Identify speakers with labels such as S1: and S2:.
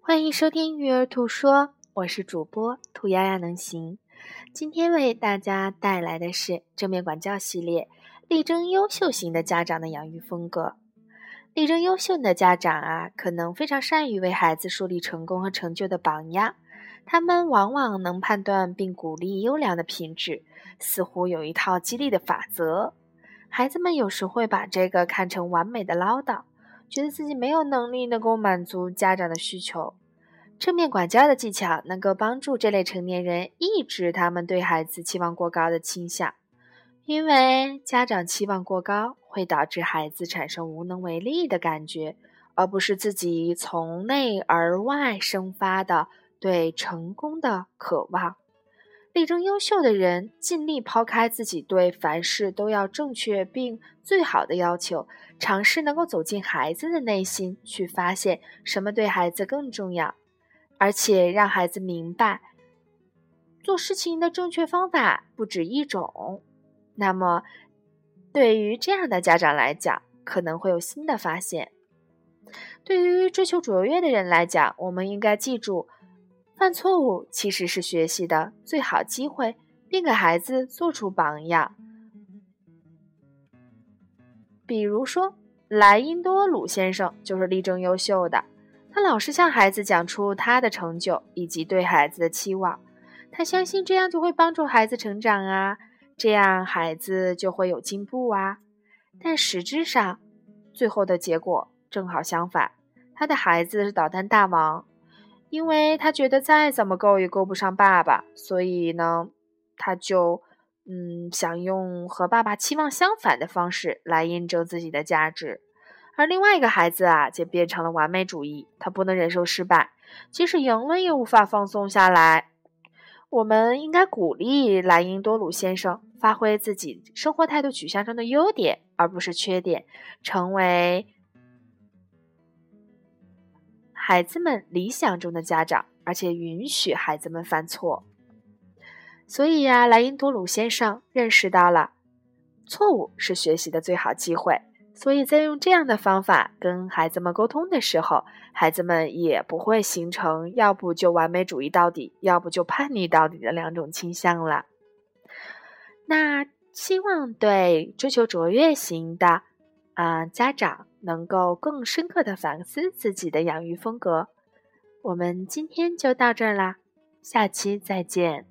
S1: 欢迎收听《育儿兔说》，我是主播兔丫丫能行。今天为大家带来的是正面管教系列，力争优秀型的家长的养育风格。力争优秀的家长啊，可能非常善于为孩子树立成功和成就的榜样。他们往往能判断并鼓励优良的品质，似乎有一套激励的法则。孩子们有时会把这个看成完美的唠叨。觉得自己没有能力能够满足家长的需求，正面管教的技巧能够帮助这类成年人抑制他们对孩子期望过高的倾向，因为家长期望过高会导致孩子产生无能为力的感觉，而不是自己从内而外生发的对成功的渴望。力争优秀的人尽力抛开自己对凡事都要正确并最好的要求，尝试能够走进孩子的内心，去发现什么对孩子更重要，而且让孩子明白做事情的正确方法不止一种。那么，对于这样的家长来讲，可能会有新的发现。对于追求卓越的人来讲，我们应该记住。犯错误其实是学习的最好机会，并给孩子做出榜样。比如说，莱因多鲁先生就是力争优秀的，他老是向孩子讲出他的成就以及对孩子的期望，他相信这样就会帮助孩子成长啊，这样孩子就会有进步啊。但实质上，最后的结果正好相反，他的孩子是捣蛋大王。因为他觉得再怎么够也够不上爸爸，所以呢，他就嗯想用和爸爸期望相反的方式来印证自己的价值。而另外一个孩子啊，就变成了完美主义，他不能忍受失败，即使赢了也无法放松下来。我们应该鼓励莱因多鲁先生发挥自己生活态度取向中的优点，而不是缺点，成为。孩子们理想中的家长，而且允许孩子们犯错。所以呀，莱因多鲁先生认识到了错误是学习的最好机会。所以在用这样的方法跟孩子们沟通的时候，孩子们也不会形成要不就完美主义到底，要不就叛逆到底的两种倾向了。那希望对追求卓越型的。啊，家长能够更深刻的反思自己的养育风格。我们今天就到这啦，下期再见。